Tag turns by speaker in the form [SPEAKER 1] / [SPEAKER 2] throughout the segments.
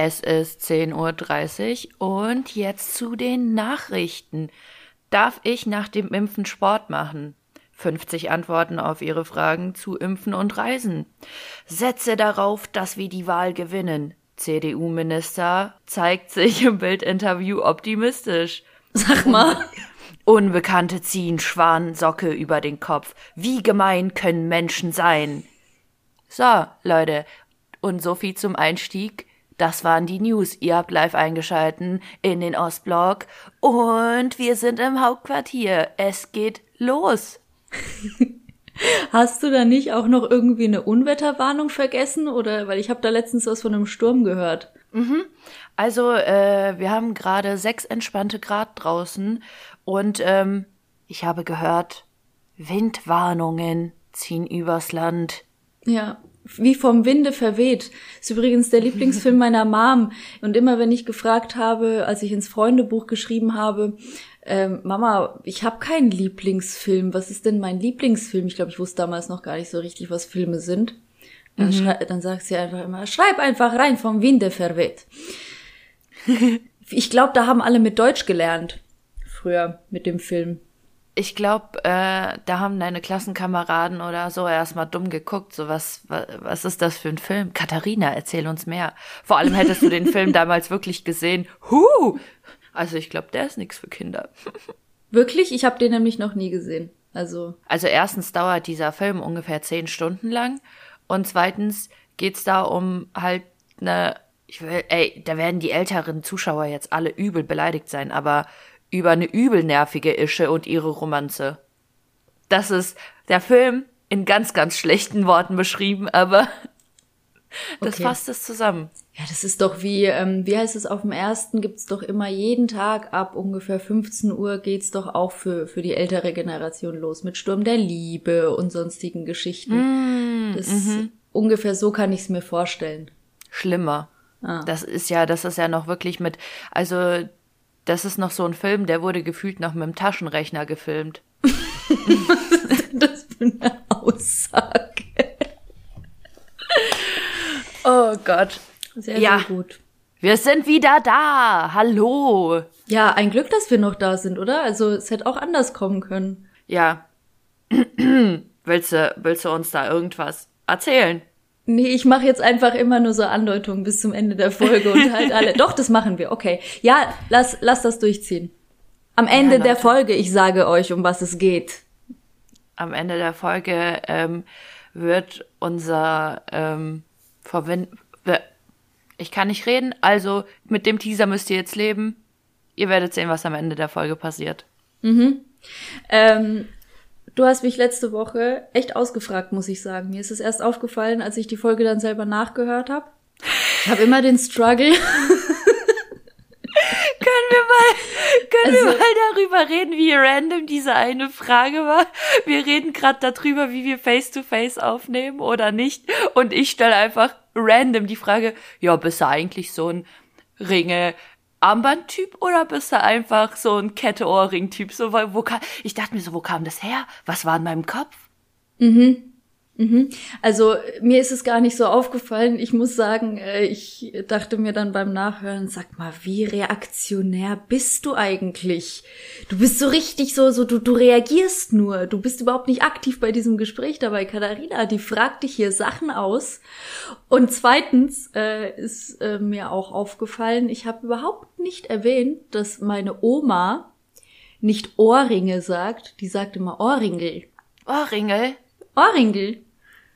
[SPEAKER 1] Es ist 10.30 Uhr und jetzt zu den Nachrichten. Darf ich nach dem Impfen Sport machen? 50 Antworten auf Ihre Fragen zu Impfen und Reisen. Setze darauf, dass wir die Wahl gewinnen. CDU-Minister zeigt sich im Bildinterview optimistisch.
[SPEAKER 2] Sag mal.
[SPEAKER 1] Unbekannte ziehen Schwansocke über den Kopf. Wie gemein können Menschen sein? So, Leute. Und so viel zum Einstieg. Das waren die News. Ihr habt live eingeschalten in den Ostblock. Und wir sind im Hauptquartier. Es geht los.
[SPEAKER 2] Hast du da nicht auch noch irgendwie eine Unwetterwarnung vergessen? Oder weil ich habe da letztens was von einem Sturm gehört.
[SPEAKER 1] Mhm. Also, äh, wir haben gerade sechs entspannte Grad draußen und ähm, ich habe gehört, Windwarnungen ziehen übers Land.
[SPEAKER 2] Ja, wie vom Winde verweht. Ist übrigens der Lieblingsfilm meiner Mom. Und immer wenn ich gefragt habe, als ich ins Freundebuch geschrieben habe, ähm, Mama, ich habe keinen Lieblingsfilm. Was ist denn mein Lieblingsfilm? Ich glaube, ich wusste damals noch gar nicht so richtig, was Filme sind. Dann, mhm. dann sagt sie einfach immer, schreib einfach rein, vom Winde verweht. ich glaube, da haben alle mit Deutsch gelernt. Früher mit dem Film.
[SPEAKER 1] Ich glaube, äh, da haben deine Klassenkameraden oder so erstmal dumm geguckt. So, was, was, was ist das für ein Film? Katharina, erzähl uns mehr. Vor allem hättest du den Film damals wirklich gesehen. Huh! Also ich glaube, der ist nichts für Kinder.
[SPEAKER 2] Wirklich? Ich habe den nämlich noch nie gesehen. Also.
[SPEAKER 1] Also erstens dauert dieser Film ungefähr zehn Stunden lang und zweitens geht's da um halt eine, ich will, ey, da werden die älteren Zuschauer jetzt alle übel beleidigt sein, aber über eine übel nervige Ische und ihre Romanze. Das ist der Film in ganz, ganz schlechten Worten beschrieben, aber das okay. fasst es zusammen.
[SPEAKER 2] Ja, das ist doch wie, ähm, wie heißt es, auf dem ersten gibt's doch immer jeden Tag ab ungefähr 15 Uhr geht's doch auch für, für die ältere Generation los mit Sturm der Liebe und sonstigen Geschichten. Mm, das -hmm. ungefähr so kann ich's mir vorstellen.
[SPEAKER 1] Schlimmer. Ah. Das ist ja, das ist ja noch wirklich mit, also das ist noch so ein Film, der wurde gefühlt noch mit dem Taschenrechner gefilmt.
[SPEAKER 2] Was ist denn das für eine Aussage?
[SPEAKER 1] oh Gott.
[SPEAKER 2] Sehr, ja. sehr gut.
[SPEAKER 1] Wir sind wieder da. Hallo.
[SPEAKER 2] Ja, ein Glück, dass wir noch da sind, oder? Also es hätte auch anders kommen können.
[SPEAKER 1] Ja. willst, du, willst du uns da irgendwas erzählen?
[SPEAKER 2] Nee, ich mache jetzt einfach immer nur so Andeutungen bis zum Ende der Folge und halt alle. Doch, das machen wir. Okay. Ja, lass, lass das durchziehen. Am Ende ja, der Folge, ich sage euch, um was es geht.
[SPEAKER 1] Am Ende der Folge ähm, wird unser ähm, Verwend ich kann nicht reden, also mit dem Teaser müsst ihr jetzt leben. Ihr werdet sehen, was am Ende der Folge passiert.
[SPEAKER 2] Mhm. Ähm, du hast mich letzte Woche echt ausgefragt, muss ich sagen. Mir ist es erst aufgefallen, als ich die Folge dann selber nachgehört habe. Ich habe immer den Struggle.
[SPEAKER 1] können wir mal, können also, wir mal darüber reden, wie random diese eine Frage war? Wir reden gerade darüber, wie wir face to face aufnehmen oder nicht. Und ich stelle einfach random die Frage, ja, bist du eigentlich so ein Ringe Armband-Typ oder bist du einfach so ein Kette-Ohrring-Typ? So, weil, wo kam, ich dachte mir so, wo kam das her? Was war in meinem Kopf?
[SPEAKER 2] Mhm. Mhm. Also mir ist es gar nicht so aufgefallen. Ich muss sagen, äh, ich dachte mir dann beim Nachhören, sag mal, wie reaktionär bist du eigentlich? Du bist so richtig so, so du, du reagierst nur. Du bist überhaupt nicht aktiv bei diesem Gespräch dabei. Katharina, die fragt dich hier Sachen aus. Und zweitens äh, ist äh, mir auch aufgefallen, ich habe überhaupt nicht erwähnt, dass meine Oma nicht Ohrringe sagt, die sagt immer Ohrringel.
[SPEAKER 1] Ohrringel?
[SPEAKER 2] Ohrringel.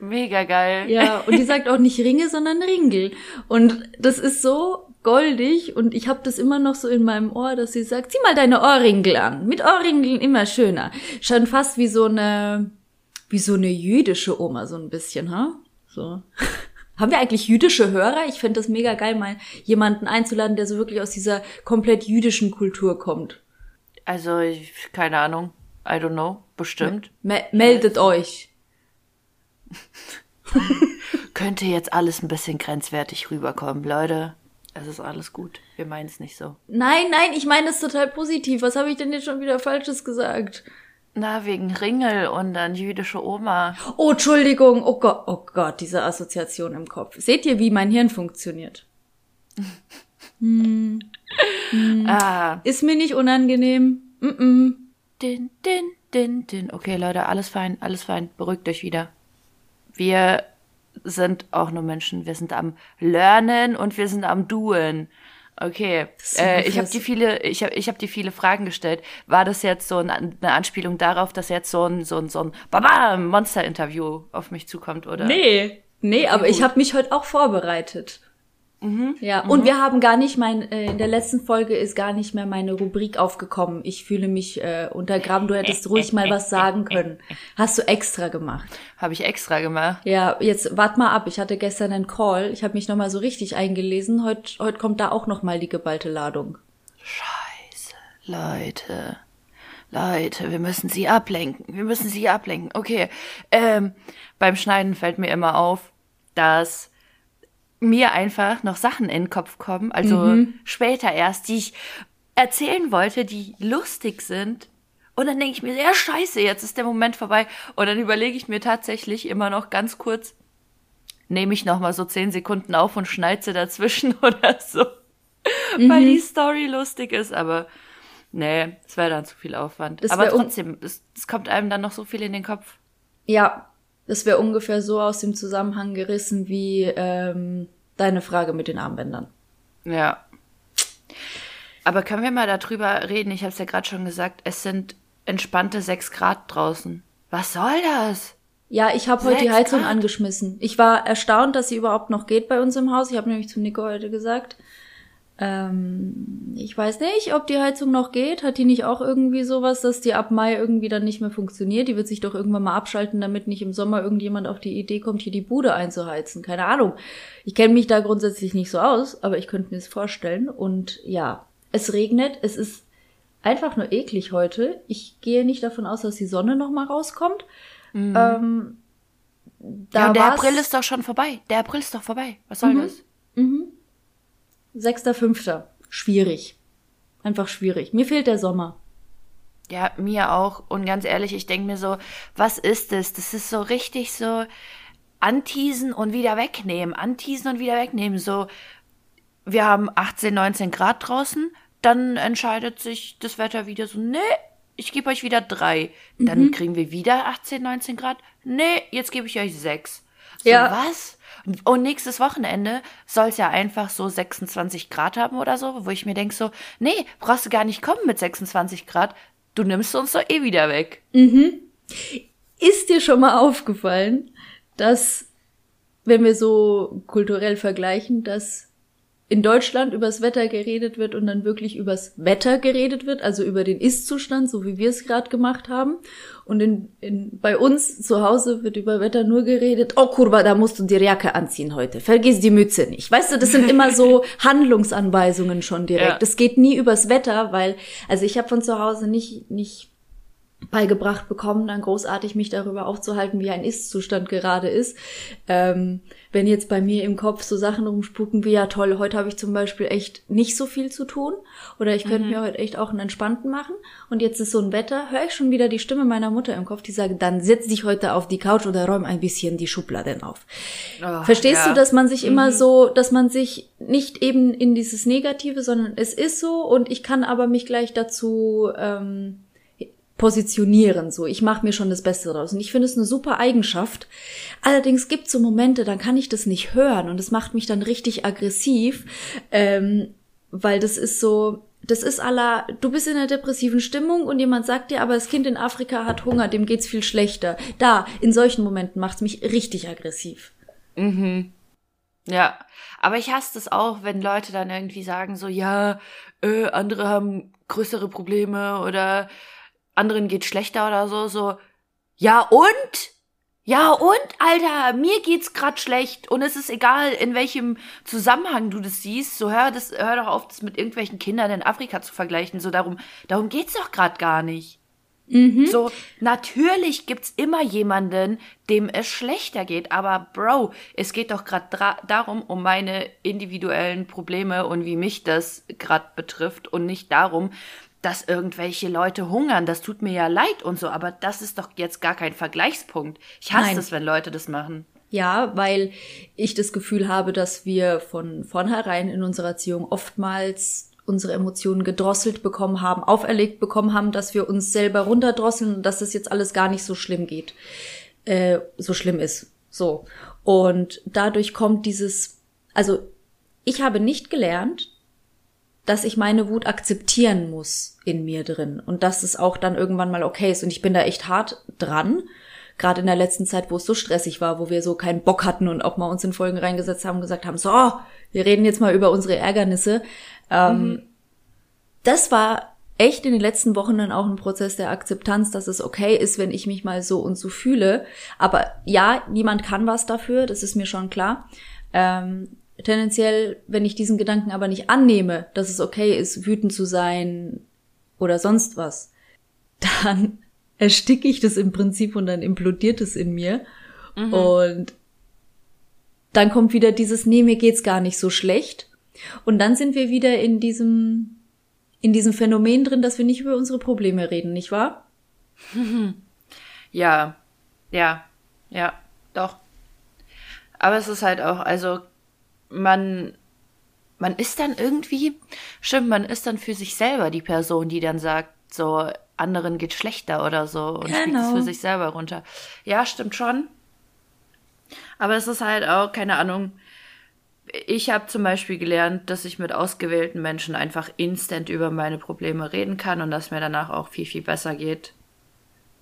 [SPEAKER 1] Mega geil.
[SPEAKER 2] Ja, und die sagt auch nicht Ringe, sondern Ringel. Und das ist so goldig und ich habe das immer noch so in meinem Ohr, dass sie sagt, zieh mal deine Ohrringel an. Mit Ohrringeln immer schöner. Schon fast wie so eine, wie so eine jüdische Oma, so ein bisschen, ha? So. Haben wir eigentlich jüdische Hörer? Ich fände das mega geil, mal jemanden einzuladen, der so wirklich aus dieser komplett jüdischen Kultur kommt.
[SPEAKER 1] Also, ich, keine Ahnung. I don't know. Bestimmt.
[SPEAKER 2] Me meldet euch.
[SPEAKER 1] Könnte jetzt alles ein bisschen grenzwertig rüberkommen, Leute. Es ist alles gut. Wir meinen es nicht so.
[SPEAKER 2] Nein, nein, ich meine es total positiv. Was habe ich denn jetzt schon wieder Falsches gesagt?
[SPEAKER 1] Na, wegen Ringel und dann jüdische Oma.
[SPEAKER 2] Oh, Entschuldigung. Oh Gott, oh Gott, diese Assoziation im Kopf. Seht ihr, wie mein Hirn funktioniert? hm. Hm. Ah. Ist mir nicht unangenehm. Mm -mm.
[SPEAKER 1] Din, din, din, din. Okay, Leute, alles fein, alles fein. Beruhigt euch wieder. Wir sind auch nur Menschen. Wir sind am Lernen und wir sind am Doen. Okay, äh, ich habe die viele, ich habe, ich habe die viele Fragen gestellt. War das jetzt so eine Anspielung darauf, dass jetzt so ein so ein so ein Baba Monster-Interview auf mich zukommt, oder?
[SPEAKER 2] Nee, nee, aber ich habe mich heute auch vorbereitet. Mhm. Ja, mhm. und wir haben gar nicht mein, äh, in der letzten Folge ist gar nicht mehr meine Rubrik aufgekommen. Ich fühle mich äh, untergraben. Du hättest ruhig mal was sagen können. Hast du extra gemacht?
[SPEAKER 1] Habe ich extra gemacht.
[SPEAKER 2] Ja, jetzt wart mal ab. Ich hatte gestern einen Call. Ich habe mich nochmal so richtig eingelesen. Heute heut kommt da auch nochmal die geballte Ladung.
[SPEAKER 1] Scheiße, Leute. Leute, wir müssen sie ablenken. Wir müssen sie ablenken. Okay. Ähm, beim Schneiden fällt mir immer auf, dass mir einfach noch Sachen in den Kopf kommen, also mhm. später erst, die ich erzählen wollte, die lustig sind. Und dann denke ich mir, ja, scheiße, jetzt ist der Moment vorbei. Und dann überlege ich mir tatsächlich immer noch ganz kurz, nehme ich noch mal so zehn Sekunden auf und schneize dazwischen oder so. Mhm. Weil die Story lustig ist, aber nee, es wäre dann zu viel Aufwand. Das aber trotzdem, es, es kommt einem dann noch so viel in den Kopf.
[SPEAKER 2] Ja, das wäre ungefähr so aus dem Zusammenhang gerissen wie ähm, deine Frage mit den Armbändern.
[SPEAKER 1] Ja. Aber können wir mal darüber reden? Ich habe es ja gerade schon gesagt, es sind entspannte sechs Grad draußen. Was soll das?
[SPEAKER 2] Ja, ich habe heute die Heizung Grad? angeschmissen. Ich war erstaunt, dass sie überhaupt noch geht bei uns im Haus. Ich habe nämlich zu Nico heute gesagt, ähm, ich weiß nicht, ob die Heizung noch geht. Hat die nicht auch irgendwie sowas, dass die ab Mai irgendwie dann nicht mehr funktioniert? Die wird sich doch irgendwann mal abschalten, damit nicht im Sommer irgendjemand auf die Idee kommt, hier die Bude einzuheizen. Keine Ahnung. Ich kenne mich da grundsätzlich nicht so aus, aber ich könnte mir das vorstellen. Und ja, es regnet. Es ist einfach nur eklig heute. Ich gehe nicht davon aus, dass die Sonne noch mal rauskommt. Mhm. Ähm,
[SPEAKER 1] ja, der April ist doch schon vorbei. Der April ist doch vorbei. Was soll mhm. das? Mhm.
[SPEAKER 2] Sechster, fünfter. Schwierig. Einfach schwierig. Mir fehlt der Sommer.
[SPEAKER 1] Ja, mir auch. Und ganz ehrlich, ich denke mir so, was ist das? Das ist so richtig so anteasen und wieder wegnehmen. Anteasen und wieder wegnehmen. So, wir haben 18, 19 Grad draußen. Dann entscheidet sich das Wetter wieder so, nee, ich gebe euch wieder drei. Dann mhm. kriegen wir wieder 18, 19 Grad. Nee, jetzt gebe ich euch sechs. So, ja. was? Und nächstes Wochenende soll es ja einfach so 26 Grad haben oder so, wo ich mir denke so, nee, brauchst du gar nicht kommen mit 26 Grad. Du nimmst uns doch eh wieder weg.
[SPEAKER 2] Mhm. Ist dir schon mal aufgefallen, dass, wenn wir so kulturell vergleichen, dass in Deutschland übers Wetter geredet wird und dann wirklich übers Wetter geredet wird, also über den Ist-Zustand, so wie wir es gerade gemacht haben. Und in, in, bei uns zu Hause wird über Wetter nur geredet, oh Kurva, da musst du die Jacke anziehen heute. Vergiss die Mütze nicht. Weißt du, das sind immer so Handlungsanweisungen schon direkt. Es ja. geht nie übers Wetter, weil, also ich habe von zu Hause nicht, nicht beigebracht bekommen, dann großartig mich darüber aufzuhalten, wie ein Ist-Zustand gerade ist. Ähm, wenn jetzt bei mir im Kopf so Sachen rumspucken wie, ja toll, heute habe ich zum Beispiel echt nicht so viel zu tun oder ich könnte mhm. mir heute echt auch einen entspannten machen und jetzt ist so ein Wetter, höre ich schon wieder die Stimme meiner Mutter im Kopf, die sagt, dann setz dich heute auf die Couch oder räum ein bisschen die Schubladen auf. Oh, Verstehst ja. du, dass man sich mhm. immer so, dass man sich nicht eben in dieses Negative, sondern es ist so und ich kann aber mich gleich dazu ähm, positionieren. So, ich mache mir schon das Beste draus. Und ich finde es eine super Eigenschaft. Allerdings gibt es so Momente, dann kann ich das nicht hören und das macht mich dann richtig aggressiv, ähm, weil das ist so, das ist aller, du bist in einer depressiven Stimmung und jemand sagt dir, aber das Kind in Afrika hat Hunger, dem geht's viel schlechter. Da, in solchen Momenten macht's mich richtig aggressiv.
[SPEAKER 1] Mhm. Ja, aber ich hasse das auch, wenn Leute dann irgendwie sagen so, ja, äh, andere haben größere Probleme oder anderen geht schlechter oder so, so, ja und? Ja und, Alter, mir geht's grad schlecht und es ist egal, in welchem Zusammenhang du das siehst, so hör das, hör doch auf, das mit irgendwelchen Kindern in Afrika zu vergleichen, so darum, darum geht's doch grad gar nicht. Mhm. So, natürlich gibt's immer jemanden, dem es schlechter geht, aber Bro, es geht doch gerade darum, um meine individuellen Probleme und wie mich das gerade betrifft und nicht darum, dass irgendwelche Leute hungern, das tut mir ja leid und so, aber das ist doch jetzt gar kein Vergleichspunkt. Ich hasse es, wenn Leute das machen.
[SPEAKER 2] Ja, weil ich das Gefühl habe, dass wir von vornherein in unserer Erziehung oftmals unsere Emotionen gedrosselt bekommen haben, auferlegt bekommen haben, dass wir uns selber runterdrosseln und dass das jetzt alles gar nicht so schlimm geht, äh, so schlimm ist. So. Und dadurch kommt dieses, also ich habe nicht gelernt, dass ich meine Wut akzeptieren muss in mir drin und dass es auch dann irgendwann mal okay ist. Und ich bin da echt hart dran. Gerade in der letzten Zeit, wo es so stressig war, wo wir so keinen Bock hatten und auch mal uns in Folgen reingesetzt haben und gesagt haben, so, wir reden jetzt mal über unsere Ärgernisse. Ähm, mhm. Das war echt in den letzten Wochen dann auch ein Prozess der Akzeptanz, dass es okay ist, wenn ich mich mal so und so fühle. Aber ja, niemand kann was dafür, das ist mir schon klar. Ähm, tendenziell, wenn ich diesen Gedanken aber nicht annehme, dass es okay ist, wütend zu sein oder sonst was, dann ersticke ich das im Prinzip und dann implodiert es in mir. Mhm. Und dann kommt wieder dieses, nee, mir geht's gar nicht so schlecht. Und dann sind wir wieder in diesem, in diesem Phänomen drin, dass wir nicht über unsere Probleme reden, nicht wahr?
[SPEAKER 1] Ja, ja, ja, doch. Aber es ist halt auch, also man, man ist dann irgendwie, stimmt, man ist dann für sich selber die Person, die dann sagt, so, anderen geht schlechter oder so und genau. spielt es für sich selber runter. Ja, stimmt schon. Aber es ist halt auch, keine Ahnung, ich habe zum Beispiel gelernt, dass ich mit ausgewählten Menschen einfach instant über meine Probleme reden kann und dass mir danach auch viel, viel besser geht.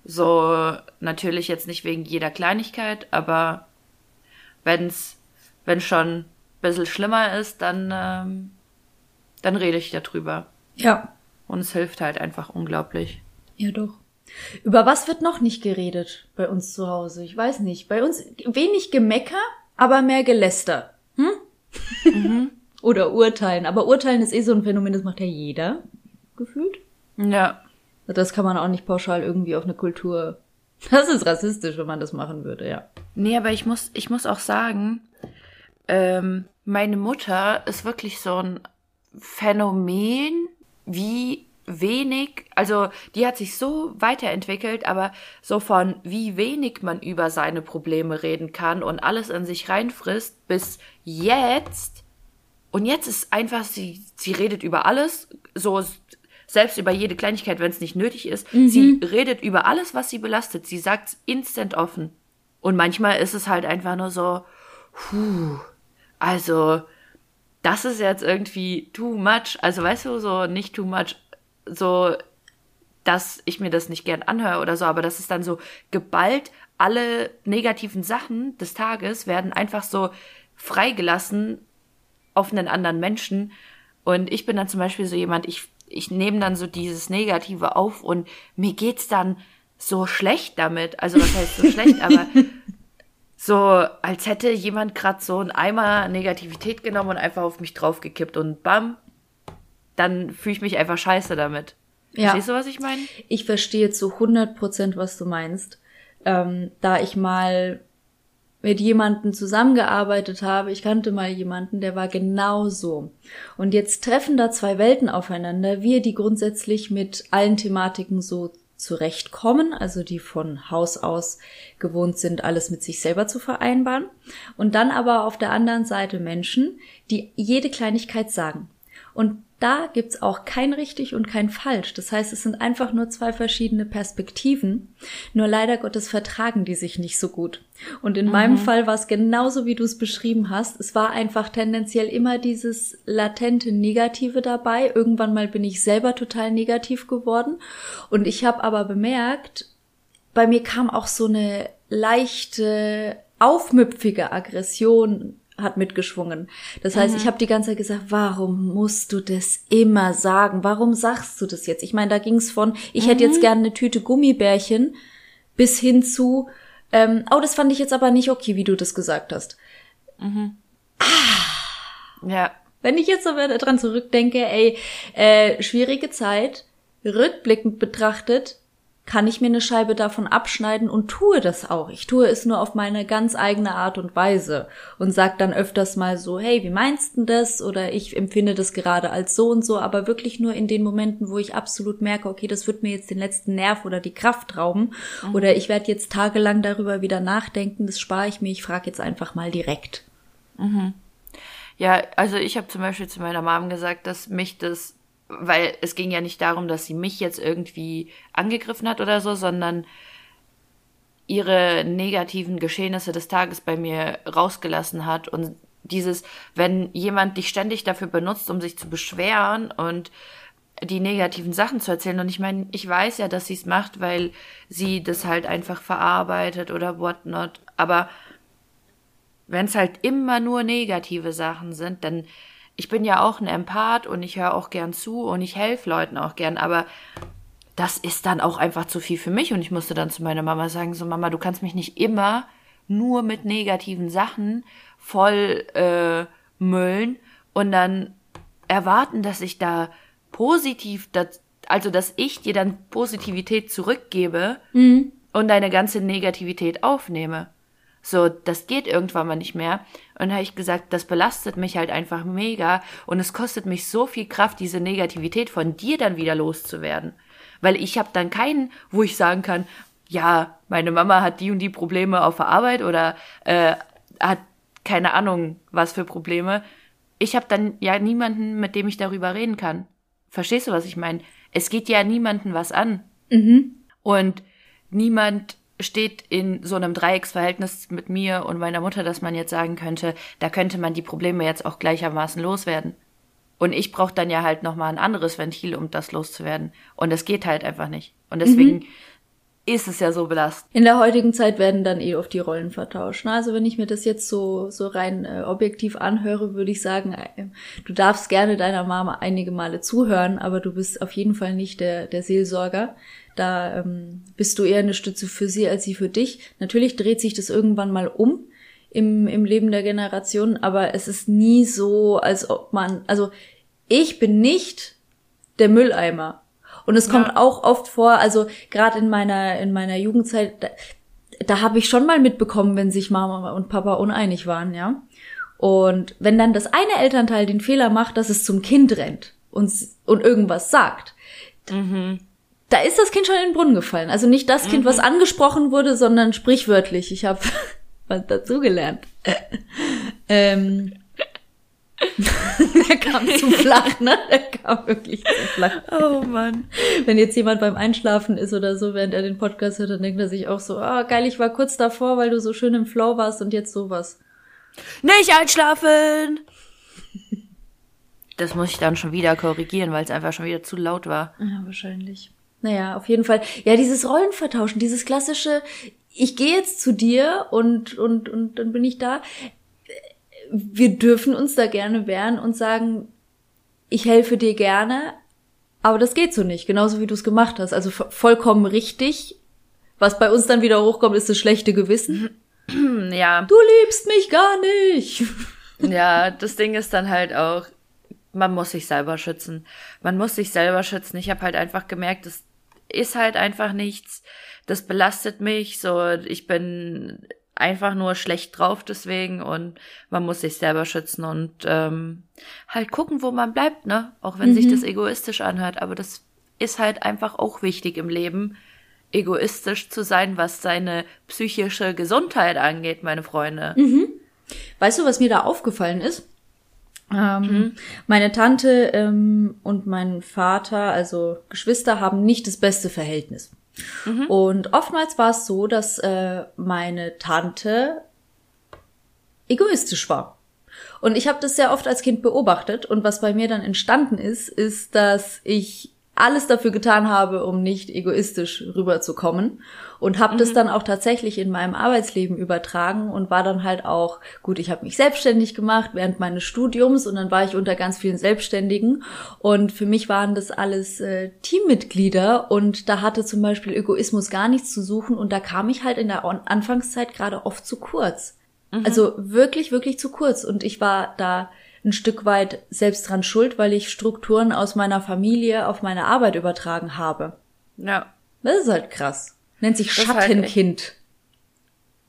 [SPEAKER 1] So, natürlich jetzt nicht wegen jeder Kleinigkeit, aber wenn's, wenn schon bisschen schlimmer ist, dann, ähm, dann rede ich darüber.
[SPEAKER 2] Ja.
[SPEAKER 1] Und es hilft halt einfach unglaublich.
[SPEAKER 2] Ja, doch. Über was wird noch nicht geredet bei uns zu Hause? Ich weiß nicht. Bei uns wenig Gemecker, aber mehr Geläster. Hm? Mhm. Oder Urteilen. Aber Urteilen ist eh so ein Phänomen, das macht ja jeder gefühlt.
[SPEAKER 1] Ja.
[SPEAKER 2] Das kann man auch nicht pauschal irgendwie auf eine Kultur. Das ist rassistisch, wenn man das machen würde, ja.
[SPEAKER 1] Nee, aber ich muss, ich muss auch sagen, ähm, meine Mutter ist wirklich so ein Phänomen, wie wenig, also die hat sich so weiterentwickelt, aber so von wie wenig man über seine Probleme reden kann und alles in sich reinfrisst, bis jetzt. Und jetzt ist einfach, sie, sie redet über alles, so selbst über jede Kleinigkeit, wenn es nicht nötig ist. Mhm. Sie redet über alles, was sie belastet. Sie sagt instant offen. Und manchmal ist es halt einfach nur so, puh, also, das ist jetzt irgendwie too much. Also, weißt du, so nicht too much, so, dass ich mir das nicht gern anhöre oder so, aber das ist dann so geballt, alle negativen Sachen des Tages werden einfach so freigelassen auf einen anderen Menschen. Und ich bin dann zum Beispiel so jemand, ich, ich nehme dann so dieses Negative auf und mir geht's dann so schlecht damit. Also was heißt so schlecht, aber so, als hätte jemand gerade so einen Eimer Negativität genommen und einfach auf mich draufgekippt und bam, dann fühle ich mich einfach scheiße damit. Ja. Verstehst du, was ich meine?
[SPEAKER 2] Ich verstehe zu 100 Prozent, was du meinst. Ähm, da ich mal mit jemanden zusammengearbeitet habe, ich kannte mal jemanden, der war genau so. Und jetzt treffen da zwei Welten aufeinander, wir, die grundsätzlich mit allen Thematiken so zurechtkommen, also die von Haus aus gewohnt sind, alles mit sich selber zu vereinbaren. Und dann aber auf der anderen Seite Menschen, die jede Kleinigkeit sagen. Und da gibt's auch kein richtig und kein falsch. Das heißt, es sind einfach nur zwei verschiedene Perspektiven. Nur leider Gottes vertragen die sich nicht so gut. Und in mhm. meinem Fall war es genauso, wie du es beschrieben hast. Es war einfach tendenziell immer dieses latente Negative dabei. Irgendwann mal bin ich selber total negativ geworden. Und ich habe aber bemerkt, bei mir kam auch so eine leichte aufmüpfige Aggression hat mitgeschwungen. Das heißt, mhm. ich habe die ganze Zeit gesagt, warum musst du das immer sagen? Warum sagst du das jetzt? Ich meine, da ging es von, ich mhm. hätte jetzt mhm. gerne eine Tüte Gummibärchen bis hin zu, ähm, oh, das fand ich jetzt aber nicht okay, wie du das gesagt hast. Mhm. Ah. Ja. Wenn ich jetzt aber daran zurückdenke, ey, äh, schwierige Zeit, rückblickend betrachtet, kann ich mir eine Scheibe davon abschneiden und tue das auch. Ich tue es nur auf meine ganz eigene Art und Weise und sag dann öfters mal so, hey, wie meinst du das? Oder ich empfinde das gerade als so und so, aber wirklich nur in den Momenten, wo ich absolut merke, okay, das wird mir jetzt den letzten Nerv oder die Kraft rauben mhm. oder ich werde jetzt tagelang darüber wieder nachdenken, das spare ich mir, ich frage jetzt einfach mal direkt.
[SPEAKER 1] Mhm. Ja, also ich habe zum Beispiel zu meiner Mom gesagt, dass mich das weil es ging ja nicht darum, dass sie mich jetzt irgendwie angegriffen hat oder so, sondern ihre negativen Geschehnisse des Tages bei mir rausgelassen hat und dieses, wenn jemand dich ständig dafür benutzt, um sich zu beschweren und die negativen Sachen zu erzählen. Und ich meine, ich weiß ja, dass sie es macht, weil sie das halt einfach verarbeitet oder whatnot. Aber wenn es halt immer nur negative Sachen sind, dann ich bin ja auch ein Empath und ich höre auch gern zu und ich helfe Leuten auch gern, aber das ist dann auch einfach zu viel für mich und ich musste dann zu meiner Mama sagen, so Mama, du kannst mich nicht immer nur mit negativen Sachen voll äh, müllen und dann erwarten, dass ich da positiv, das, also dass ich dir dann Positivität zurückgebe mhm. und deine ganze Negativität aufnehme. So, das geht irgendwann mal nicht mehr. Und dann habe ich gesagt, das belastet mich halt einfach mega und es kostet mich so viel Kraft, diese Negativität von dir dann wieder loszuwerden. Weil ich habe dann keinen, wo ich sagen kann, ja, meine Mama hat die und die Probleme auf der Arbeit oder äh, hat keine Ahnung, was für Probleme. Ich habe dann ja niemanden, mit dem ich darüber reden kann. Verstehst du, was ich meine? Es geht ja niemanden was an. Mhm. Und niemand steht in so einem Dreiecksverhältnis mit mir und meiner Mutter, dass man jetzt sagen könnte, da könnte man die Probleme jetzt auch gleichermaßen loswerden. Und ich brauche dann ja halt nochmal ein anderes Ventil, um das loszuwerden. Und das geht halt einfach nicht. Und deswegen mhm. ist es ja so belastend.
[SPEAKER 2] In der heutigen Zeit werden dann eh oft die Rollen vertauscht. Ne? Also wenn ich mir das jetzt so, so rein äh, objektiv anhöre, würde ich sagen, äh, du darfst gerne deiner Mama einige Male zuhören, aber du bist auf jeden Fall nicht der, der Seelsorger. Da ähm, bist du eher eine Stütze für sie als sie für dich. Natürlich dreht sich das irgendwann mal um im, im Leben der Generation, aber es ist nie so, als ob man, also ich bin nicht der Mülleimer. Und es kommt ja. auch oft vor, also gerade in meiner, in meiner Jugendzeit, da, da habe ich schon mal mitbekommen, wenn sich Mama und Papa uneinig waren, ja. Und wenn dann das eine Elternteil den Fehler macht, dass es zum Kind rennt und, und irgendwas sagt, mhm da ist das Kind schon in den Brunnen gefallen. Also nicht das Kind, mhm. was angesprochen wurde, sondern sprichwörtlich. Ich habe was dazugelernt. ähm, der kam zu flach, ne? Der kam wirklich zu flach.
[SPEAKER 1] Oh Mann.
[SPEAKER 2] Wenn jetzt jemand beim Einschlafen ist oder so, während er den Podcast hört, dann denkt er sich auch so, ah, oh, geil, ich war kurz davor, weil du so schön im Flow warst und jetzt sowas.
[SPEAKER 1] Nicht einschlafen! Das muss ich dann schon wieder korrigieren, weil es einfach schon wieder zu laut war.
[SPEAKER 2] Ja, wahrscheinlich. Naja, auf jeden Fall. Ja, dieses Rollenvertauschen, dieses klassische, ich gehe jetzt zu dir und, und, und dann bin ich da. Wir dürfen uns da gerne wehren und sagen, ich helfe dir gerne, aber das geht so nicht, genauso wie du es gemacht hast. Also vollkommen richtig. Was bei uns dann wieder hochkommt, ist das schlechte Gewissen.
[SPEAKER 1] Ja.
[SPEAKER 2] Du liebst mich gar nicht.
[SPEAKER 1] Ja, das Ding ist dann halt auch, man muss sich selber schützen. Man muss sich selber schützen. Ich habe halt einfach gemerkt, dass ist halt einfach nichts. Das belastet mich. So, ich bin einfach nur schlecht drauf deswegen und man muss sich selber schützen und ähm, halt gucken, wo man bleibt, ne? Auch wenn mhm. sich das egoistisch anhört, aber das ist halt einfach auch wichtig im Leben, egoistisch zu sein, was seine psychische Gesundheit angeht, meine Freunde.
[SPEAKER 2] Mhm. Weißt du, was mir da aufgefallen ist? Ähm, mhm. Meine Tante ähm, und mein Vater, also Geschwister, haben nicht das beste Verhältnis. Mhm. Und oftmals war es so, dass äh, meine Tante egoistisch war. Und ich habe das sehr oft als Kind beobachtet. Und was bei mir dann entstanden ist, ist, dass ich alles dafür getan habe, um nicht egoistisch rüberzukommen und habe mhm. das dann auch tatsächlich in meinem Arbeitsleben übertragen und war dann halt auch gut, ich habe mich selbstständig gemacht während meines Studiums und dann war ich unter ganz vielen Selbstständigen und für mich waren das alles äh, Teammitglieder und da hatte zum Beispiel Egoismus gar nichts zu suchen und da kam ich halt in der Anfangszeit gerade oft zu kurz. Mhm. Also wirklich, wirklich zu kurz und ich war da ein Stück weit selbst dran schuld, weil ich Strukturen aus meiner Familie auf meine Arbeit übertragen habe.
[SPEAKER 1] Ja.
[SPEAKER 2] Das ist halt krass. Nennt sich
[SPEAKER 1] Das halt
[SPEAKER 2] Schattenkind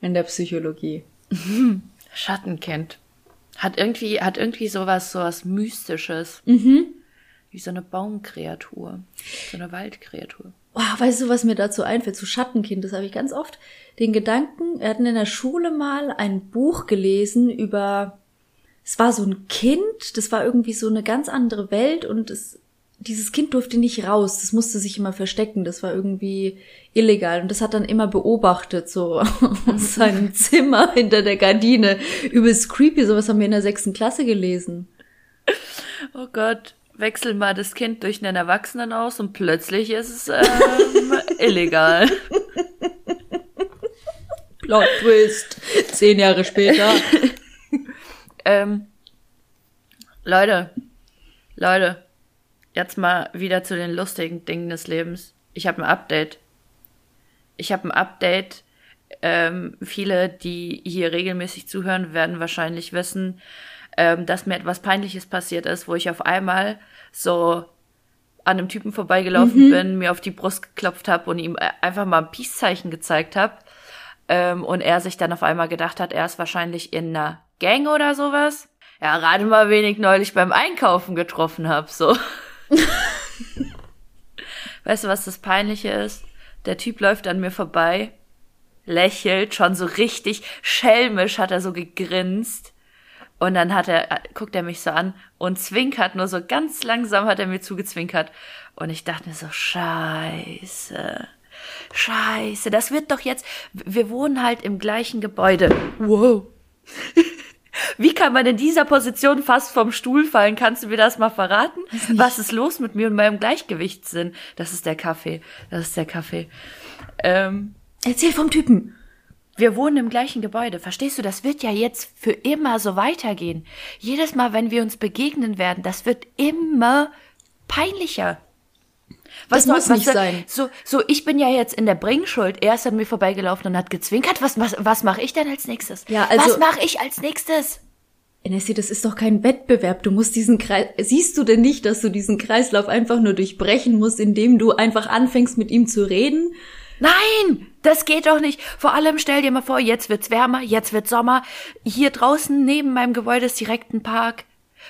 [SPEAKER 2] in der Psychologie.
[SPEAKER 1] Schattenkind. Hat irgendwie, hat irgendwie sowas, sowas Mystisches. Wie so eine Baumkreatur. So eine Waldkreatur.
[SPEAKER 2] Oh, weißt du, was mir dazu einfällt? Zu Schattenkind, das habe ich ganz oft den Gedanken, wir hatten in der Schule mal ein Buch gelesen über, es war so ein Kind, das war irgendwie so eine ganz andere Welt und es, dieses Kind durfte nicht raus, das musste sich immer verstecken, das war irgendwie illegal und das hat dann immer beobachtet, so aus seinem Zimmer hinter der Gardine. Übelst creepy, sowas haben wir in der sechsten Klasse gelesen.
[SPEAKER 1] Oh Gott, wechsel mal das Kind durch einen Erwachsenen aus und plötzlich ist es ähm, illegal.
[SPEAKER 2] Plot Twist. Zehn Jahre später.
[SPEAKER 1] Ähm, Leute, Leute, jetzt mal wieder zu den lustigen Dingen des Lebens. Ich habe ein Update. Ich habe ein Update. Ähm, viele, die hier regelmäßig zuhören, werden wahrscheinlich wissen, ähm, dass mir etwas Peinliches passiert ist, wo ich auf einmal so an einem Typen vorbeigelaufen bin, mir auf die Brust geklopft habe und ihm äh, einfach mal ein Peace-Zeichen gezeigt habe. Ähm, und er sich dann auf einmal gedacht hat, er ist wahrscheinlich in einer Gang oder sowas. Ja, rate mal, wen ich neulich beim Einkaufen getroffen habe, so. weißt du, was das Peinliche ist? Der Typ läuft an mir vorbei, lächelt, schon so richtig schelmisch hat er so gegrinst. Und dann hat er, guckt er mich so an und zwinkert, nur so ganz langsam hat er mir zugezwinkert. Und ich dachte mir so, scheiße. Scheiße, das wird doch jetzt, wir wohnen halt im gleichen Gebäude. Wow. Wie kann man in dieser Position fast vom Stuhl fallen? Kannst du mir das mal verraten? Was ist los mit mir und meinem Gleichgewichtssinn? Das ist der Kaffee. Das ist der Kaffee. Ähm,
[SPEAKER 2] Erzähl vom Typen.
[SPEAKER 1] wir wohnen im gleichen Gebäude. Verstehst du? Das wird ja jetzt für immer so weitergehen. Jedes Mal, wenn wir uns begegnen werden, das wird immer peinlicher.
[SPEAKER 2] Das muss nicht
[SPEAKER 1] soll-
[SPEAKER 2] sein.
[SPEAKER 1] So, so, ich bin ja jetzt in der Bringschuld. Er ist an mir vorbeigelaufen und hat gezwinkert. Was, was, was mache ich denn als nächstes?
[SPEAKER 2] Ja, also-
[SPEAKER 1] was mache ich als nächstes?
[SPEAKER 2] Nessie, das ist doch kein Wettbewerb. Du musst diesen Kreis. Siehst du denn nicht, dass du diesen Kreislauf einfach nur durchbrechen musst, indem du einfach anfängst, mit ihm zu reden?
[SPEAKER 1] Nein, das geht doch nicht. Vor allem stell dir mal vor, jetzt wird's wärmer, jetzt wird Sommer. Hier draußen neben meinem Gebäude ist direkt ein Park.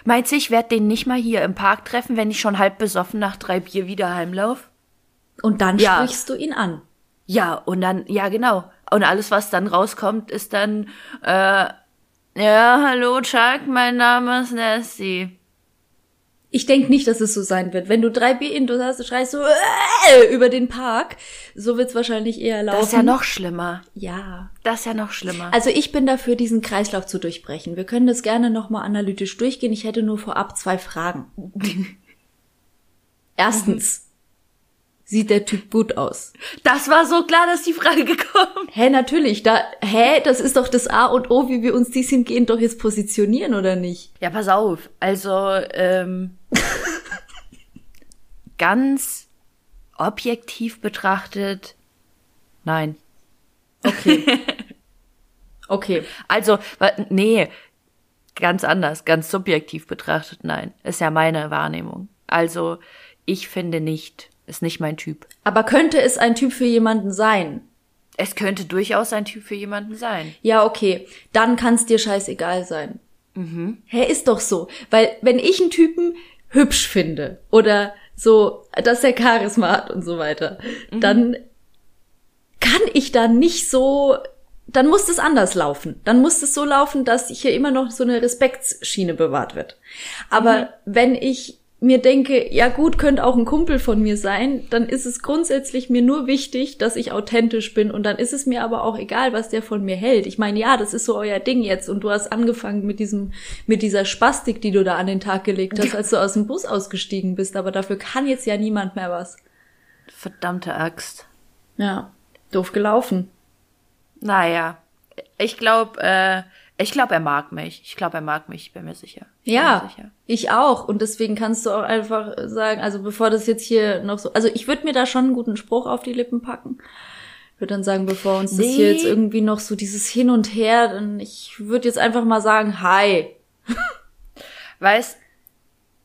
[SPEAKER 1] Meinst du, ich werde den nicht mal hier im Park treffen, wenn ich schon halb besoffen nach drei Bier wieder heimlauf?
[SPEAKER 2] Und dann
[SPEAKER 1] Ja.
[SPEAKER 2] sprichst du ihn an.
[SPEAKER 1] Ja, und dann, ja genau. Und alles, was dann rauskommt, ist dann, äh, ja, hallo Chuck, mein Name ist Nessie.
[SPEAKER 2] Ich denk nicht, dass es so sein wird. Wenn du drei Bier in du hast, schreist du äh, über den Park. So wird's wahrscheinlich eher laufen.
[SPEAKER 1] Das ist ja noch schlimmer.
[SPEAKER 2] Ja.
[SPEAKER 1] Das ist ja noch schlimmer.
[SPEAKER 2] Also ich bin dafür, diesen Kreislauf zu durchbrechen. Wir können das gerne nochmal analytisch durchgehen. Ich hätte nur vorab zwei Fragen. Erstens, sieht der Typ gut aus?
[SPEAKER 1] Das war so klar, dass die Frage gekommen.
[SPEAKER 2] Hä, natürlich. Da, hä, das ist doch das A und O, wie wir uns dies hingehend doch jetzt positionieren, oder nicht?
[SPEAKER 1] Ja, pass auf. Also, ähm, ganz objektiv betrachtet, nein.
[SPEAKER 2] Okay.
[SPEAKER 1] Also, wa- nee, ganz anders, ganz subjektiv betrachtet, nein. Ist ja meine Wahrnehmung. Also, ich finde nicht, ist nicht mein Typ.
[SPEAKER 2] Aber könnte es ein Typ für jemanden sein?
[SPEAKER 1] Es könnte durchaus ein Typ für jemanden sein.
[SPEAKER 2] Ja, okay. Dann kann es dir scheißegal sein. Hä, ist doch so. Weil, wenn ich einen Typen hübsch finde oder so, dass er Charisma hat und so weiter, dann kann ich da nicht so, dann muss das anders laufen. Dann muss es so laufen, dass hier immer noch so eine Respektsschiene bewahrt wird. Aber wenn ich mir denke, ja gut, könnte auch ein Kumpel von mir sein, dann ist es grundsätzlich mir nur wichtig, dass ich authentisch bin und dann ist es mir aber auch egal, was der von mir hält. Ich meine, ja, das ist so euer Ding jetzt und du hast angefangen mit diesem, mit dieser Spastik, die du da an den Tag gelegt hast, als du aus dem Bus ausgestiegen bist, aber dafür kann jetzt ja niemand mehr was.
[SPEAKER 1] Verdammte Axt.
[SPEAKER 2] Ja, doof gelaufen.
[SPEAKER 1] Naja, ich glaube, äh, ich glaube, er mag mich. Ich glaube, er mag mich, ich bin mir sicher. Ich bin
[SPEAKER 2] Ja,
[SPEAKER 1] mir sicher.
[SPEAKER 2] Ich auch. Und deswegen kannst du auch einfach sagen, also bevor das jetzt hier noch so, also ich würde mir da schon einen guten Spruch auf die Lippen packen. Ich würde dann sagen, bevor uns das
[SPEAKER 1] Nee.
[SPEAKER 2] hier jetzt irgendwie noch so dieses Hin und Her, dann ich würde jetzt einfach mal sagen, hi.
[SPEAKER 1] Weißt,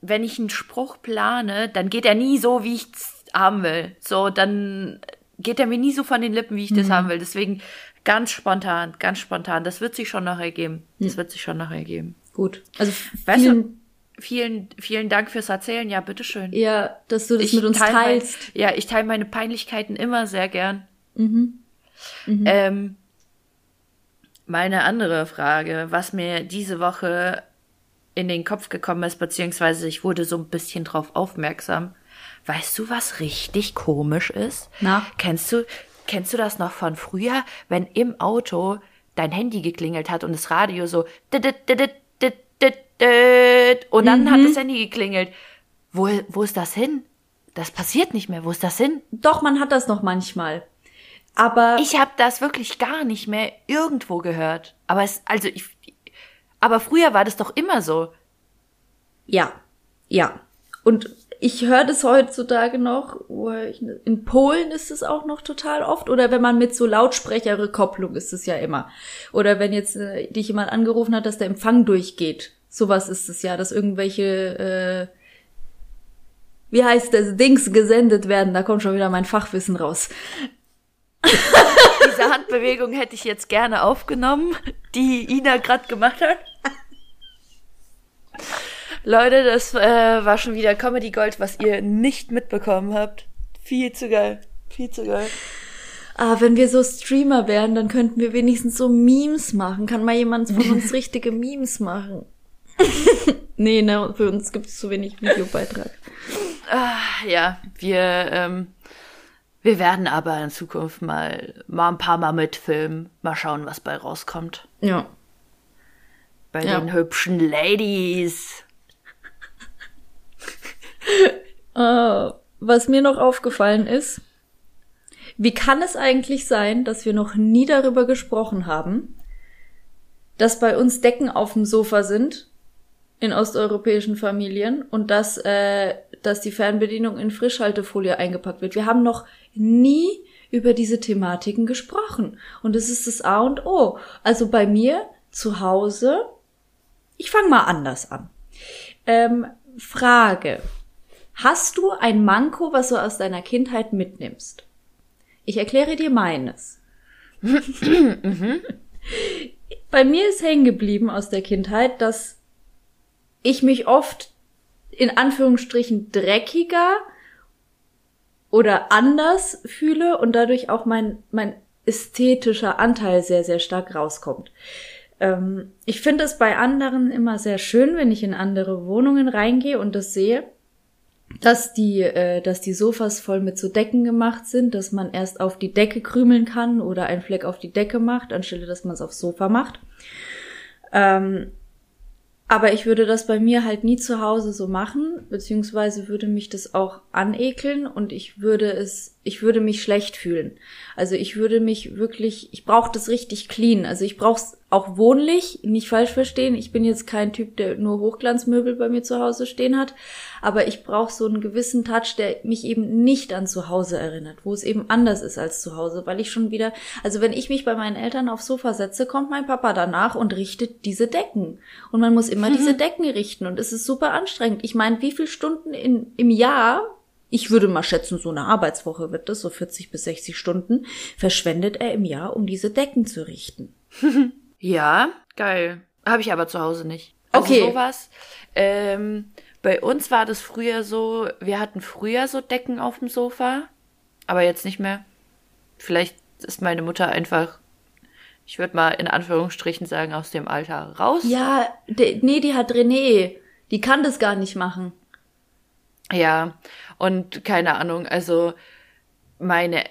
[SPEAKER 1] wenn ich einen Spruch plane, dann geht er nie so, wie ich's haben will. So, dann, geht er mir nie so von den Lippen, wie ich das haben will. Deswegen ganz spontan, ganz spontan. Das wird sich schon noch ergeben. Das wird sich schon noch ergeben.
[SPEAKER 2] Gut. Also
[SPEAKER 1] Weißt
[SPEAKER 2] vielen,
[SPEAKER 1] du, vielen, vielen Dank fürs Erzählen. Ja, bitteschön.
[SPEAKER 2] ja, dass du das mit uns
[SPEAKER 1] teil
[SPEAKER 2] teilst.
[SPEAKER 1] Mein, ja, ich teile meine Peinlichkeiten immer sehr gern. Ähm, meine andere Frage, was mir diese Woche in den Kopf gekommen ist, beziehungsweise ich wurde so ein bisschen drauf aufmerksam. Weißt du, was richtig komisch ist?
[SPEAKER 2] Na?
[SPEAKER 1] Kennst du, kennst du das noch von früher, wenn im Auto dein Handy geklingelt hat und das Radio so dit, dit, dit, dit, dit, dit, dit, und dann hat das Handy geklingelt. Wo, wo ist das hin? Das passiert nicht mehr. Wo ist das hin?
[SPEAKER 2] Doch, man hat das noch manchmal. Aber
[SPEAKER 1] Ich habe das wirklich gar nicht mehr irgendwo gehört. Aber es, also ich, aber früher war das doch immer so.
[SPEAKER 2] Ja, ja. Und ich höre das heutzutage noch, in Polen ist es auch noch total oft, oder wenn man mit so Lautsprecherrückkopplung ist es ja immer. Oder wenn jetzt äh, dich jemand angerufen hat, dass der Empfang durchgeht. Sowas ist es ja, dass irgendwelche, äh, wie heißt das, Dings gesendet werden. Da kommt schon wieder mein Fachwissen raus.
[SPEAKER 1] Diese Handbewegung hätte ich jetzt gerne aufgenommen, die Ina gerade gemacht hat. Leute, das äh, war schon wieder Comedy Gold, was ihr nicht mitbekommen habt. Viel zu geil. Viel zu geil.
[SPEAKER 2] Ah, wenn wir so Streamer wären, dann könnten wir wenigstens so Memes machen. Kann mal jemand von uns richtige Memes machen? nee, ne, für uns gibt es zu wenig Videobeitrag.
[SPEAKER 1] Ah, ja, wir, ähm, wir werden aber in Zukunft mal, mal ein paar Mal mitfilmen. Mal schauen, was bei rauskommt.
[SPEAKER 2] Ja.
[SPEAKER 1] Bei
[SPEAKER 2] Ja.
[SPEAKER 1] den hübschen Ladies.
[SPEAKER 2] Äh, was mir noch aufgefallen ist, wie kann es eigentlich sein, dass wir noch nie darüber gesprochen haben, dass bei uns Decken auf dem Sofa sind in osteuropäischen Familien und dass, äh, dass die Fernbedienung in Frischhaltefolie eingepackt wird. Wir haben noch nie über diese Thematiken gesprochen. Und es ist das A und O. Also bei mir zu Hause, ich fange mal anders an. Ähm, Frage. Hast du ein Manko, was du aus deiner Kindheit mitnimmst? Ich erkläre dir meines. Bei mir ist hängen geblieben aus der Kindheit, dass ich mich oft in Anführungsstrichen dreckiger oder anders fühle und dadurch auch mein, mein ästhetischer Anteil sehr, sehr stark rauskommt. Ähm, ich finde es bei anderen immer sehr schön, wenn ich in andere Wohnungen reingehe und das sehe, dass die, äh, dass die Sofas voll mit so Decken gemacht sind, dass man erst auf die Decke krümeln kann oder einen Fleck auf die Decke macht, anstelle dass man es aufs Sofa macht. Ähm, aber ich würde das bei mir halt nie zu Hause so machen, beziehungsweise würde mich das auch anekeln und ich würde es, ich würde mich schlecht fühlen. Also ich würde mich wirklich, ich brauche das richtig clean. Also ich brauche es auch wohnlich, nicht falsch verstehen. Ich bin jetzt kein Typ, der nur Hochglanzmöbel bei mir zu Hause stehen hat, aber ich brauche so einen gewissen Touch, der mich eben nicht an zu Hause erinnert, wo es eben anders ist als zu Hause, weil ich schon wieder, also wenn ich mich bei meinen Eltern aufs Sofa setze, kommt mein Papa danach und richtet diese Decken. Und man muss immer diese Decken richten und es ist super anstrengend. Ich meine, wie viele Stunden in, im Jahr ich würde mal schätzen, so eine Arbeitswoche wird das, so 40 bis 60 Stunden, verschwendet er im Jahr, um diese Decken zu richten.
[SPEAKER 1] Ja, geil. Habe ich aber zu Hause nicht. Also
[SPEAKER 2] Okay.
[SPEAKER 1] sowas. Ähm, bei uns war das früher so, wir hatten früher so Decken auf dem Sofa, aber jetzt nicht mehr. Vielleicht ist meine Mutter einfach, ich würde mal in Anführungsstrichen sagen, aus dem Alter raus.
[SPEAKER 2] Ja, de, nee, die hat René. Die kann das gar nicht machen.
[SPEAKER 1] Ja, und keine Ahnung, also meine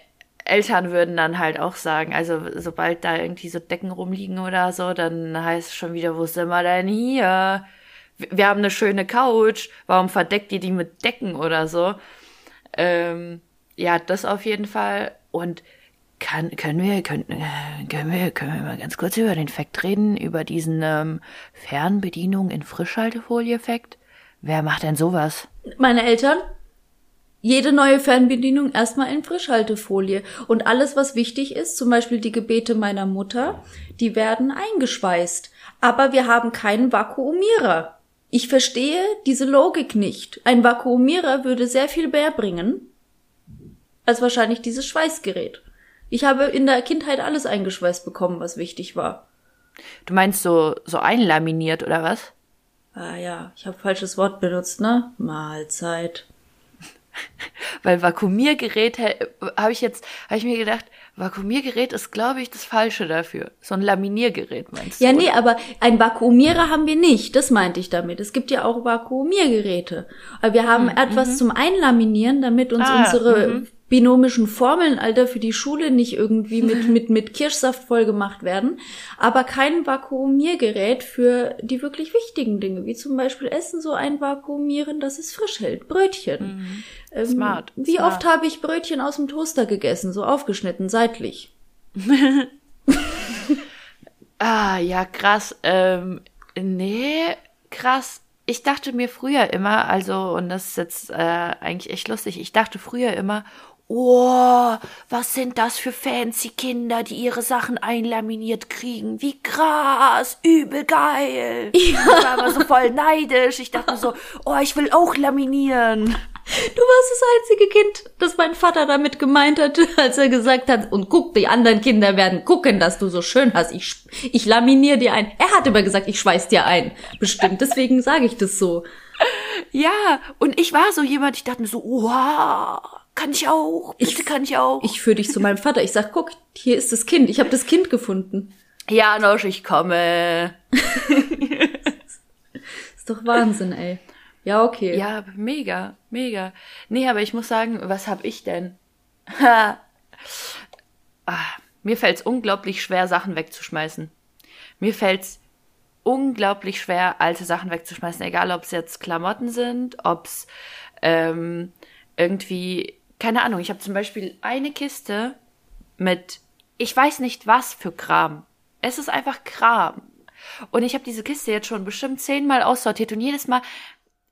[SPEAKER 1] Eltern würden dann halt auch sagen, also sobald da irgendwie so Decken rumliegen oder so, dann heißt es schon wieder, wo sind wir denn hier? Wir haben eine schöne Couch, warum verdeckt ihr die mit Decken oder so? Ähm, ja, das auf jeden Fall. Und kann, können wir, können, äh, können wir, können wir mal ganz kurz über den Fakt reden, über diesen ähm, Fernbedienung in Frischhaltefolie-Effekt? Wer macht denn sowas?
[SPEAKER 2] Meine Eltern? Jede neue Fernbedienung erstmal in Frischhaltefolie. Und alles, was wichtig ist, zum Beispiel die Gebete meiner Mutter, die werden eingeschweißt. Aber wir haben keinen Vakuumierer. Ich verstehe diese Logik nicht. Ein Vakuumierer würde sehr viel mehr bringen als wahrscheinlich dieses Schweißgerät. Ich habe in der Kindheit alles eingeschweißt bekommen, was wichtig war.
[SPEAKER 1] Du meinst so, so einlaminiert oder was?
[SPEAKER 2] Ah ja, ich habe falsches Wort benutzt, ne? Mahlzeit.
[SPEAKER 1] Weil Vakuumiergerät habe ich jetzt, habe ich mir gedacht, Vakuumiergerät ist, glaube ich, das Falsche dafür. So ein Laminiergerät meinst
[SPEAKER 2] du? Ja, nee, aber ein Vakuumierer haben wir nicht. Das meinte ich damit. Es gibt ja auch Vakuumiergeräte. Aber wir haben mhm. etwas zum Einlaminieren, damit uns ah, unsere mhm binomischen Formeln, Alter, für die Schule nicht irgendwie mit, mit, mit Kirschsaft voll gemacht werden, aber kein Vakuumiergerät für die wirklich wichtigen Dinge, wie zum Beispiel Essen so ein Vakuumieren, dass es frisch hält. Brötchen. Mhm.
[SPEAKER 1] Ähm, Smart.
[SPEAKER 2] Wie
[SPEAKER 1] Smart.
[SPEAKER 2] oft habe ich Brötchen aus dem Toaster gegessen, so aufgeschnitten, seitlich?
[SPEAKER 1] ah, ja, krass. Ähm, nee, krass ich dachte mir früher immer, also, und das ist jetzt äh, eigentlich echt lustig, ich dachte früher immer, Oh, was sind das für fancy Kinder, die ihre Sachen einlaminiert kriegen? Wie krass, übel geil. Ja. Ich war immer so voll neidisch. Ich dachte so, oh, ich will auch laminieren.
[SPEAKER 2] Du warst das einzige Kind, das mein Vater damit gemeint hat, als er gesagt hat, und guck, die anderen Kinder werden gucken, dass du so schön hast. Ich, ich laminiere dir ein. Er hat immer gesagt, ich schweiß dir ein. Bestimmt, deswegen sage ich das so.
[SPEAKER 1] Ja, und ich war so jemand, ich dachte mir so, wow kann ich auch. Bitte ich, kann ich auch.
[SPEAKER 2] Ich führe dich zu meinem Vater. Ich sag, guck, hier ist das Kind. Ich habe das Kind gefunden.
[SPEAKER 1] Ja, Nosch, ich komme.
[SPEAKER 2] ist doch Wahnsinn, ey. Ja, okay.
[SPEAKER 1] Ja, mega, mega. Nee, aber ich muss sagen, was hab ich denn? ah, mir fällt's unglaublich schwer, Sachen wegzuschmeißen. Mir fällt's unglaublich schwer, alte Sachen wegzuschmeißen, egal ob es jetzt Klamotten sind, ob's ähm, irgendwie keine Ahnung, ich habe zum Beispiel eine Kiste mit, ich weiß nicht was für Kram. Es ist einfach Kram. Und ich habe diese Kiste jetzt schon bestimmt zehnmal aussortiert und jedes Mal